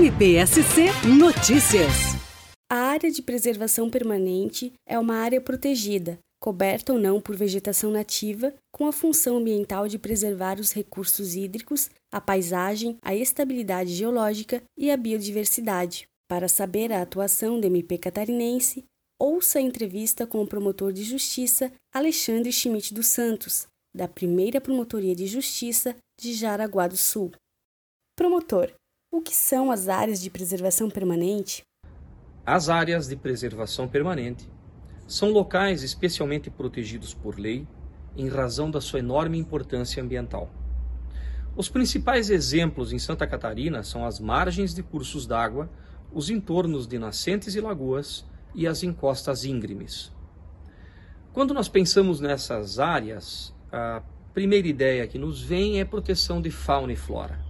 MPSC Notícias. A área de preservação permanente é uma área protegida, coberta ou não por vegetação nativa, com a função ambiental de preservar os recursos hídricos, a paisagem, a estabilidade geológica e a biodiversidade. Para saber a atuação do MP catarinense, ouça a entrevista com o promotor de justiça Alexandre Schmidt dos Santos, da primeira Promotoria de Justiça de Jaraguá do Sul. Promotor, o que são as áreas de preservação permanente? As áreas de preservação permanente são locais especialmente protegidos por lei em razão da sua enorme importância ambiental. Os principais exemplos em Santa Catarina são as margens de cursos d'água, os entornos de nascentes e lagoas e as encostas íngremes. Quando nós pensamos nessas áreas, a primeira ideia que nos vem é proteção de fauna e flora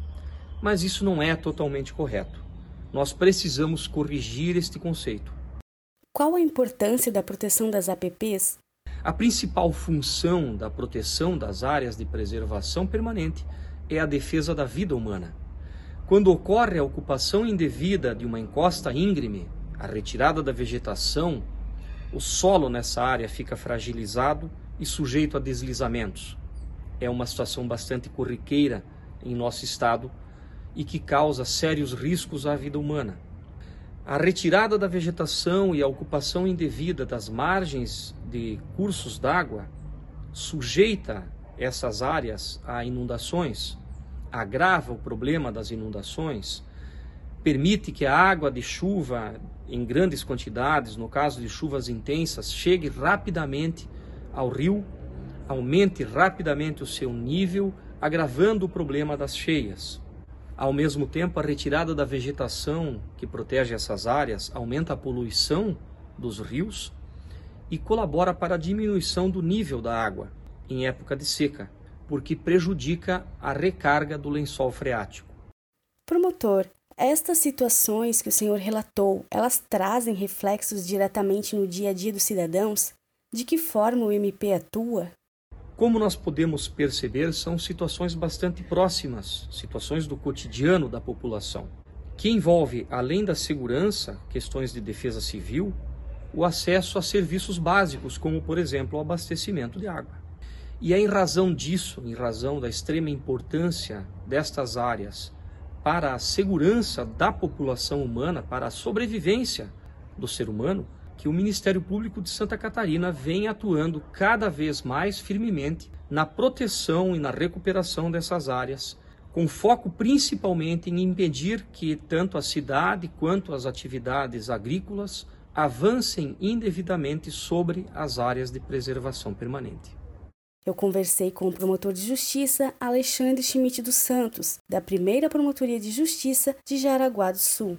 mas isso não é totalmente correto. Nós precisamos corrigir este conceito. Qual a importância da proteção das APPs? A principal função da proteção das áreas de preservação permanente é a defesa da vida humana. Quando ocorre a ocupação indevida de uma encosta íngreme, a retirada da vegetação, o solo nessa área fica fragilizado e sujeito a deslizamentos. É uma situação bastante corriqueira em nosso estado e que causa sérios riscos à vida humana. A retirada da vegetação e a ocupação indevida das margens de cursos d'água sujeita essas áreas a inundações, agrava o problema das inundações, permite que a água de chuva em grandes quantidades, no caso de chuvas intensas, chegue rapidamente ao rio, aumente rapidamente o seu nível, agravando o problema das cheias. Ao mesmo tempo, a retirada da vegetação que protege essas áreas aumenta a poluição dos rios e colabora para a diminuição do nível da água em época de seca, porque prejudica a recarga do lençol freático. Promotor, estas situações que o senhor relatou, elas trazem reflexos diretamente no dia a dia dos cidadãos? De que forma o MP atua? Como nós podemos perceber, são situações bastante próximas, situações do cotidiano da população, que envolve, além da segurança, questões de defesa civil, o acesso a serviços básicos, como, por exemplo, o abastecimento de água. E é em razão disso, em razão da extrema importância destas áreas para a segurança da população humana, para a sobrevivência do ser humano, que o Ministério Público de Santa Catarina vem atuando cada vez mais firmemente na proteção e na recuperação dessas áreas, com foco principalmente em impedir que tanto a cidade quanto as atividades agrícolas avancem indevidamente sobre as áreas de preservação permanente. Eu conversei com o promotor de justiça Alexandre Schmidt dos Santos, da primeira Promotoria de Justiça de Jaraguá do Sul.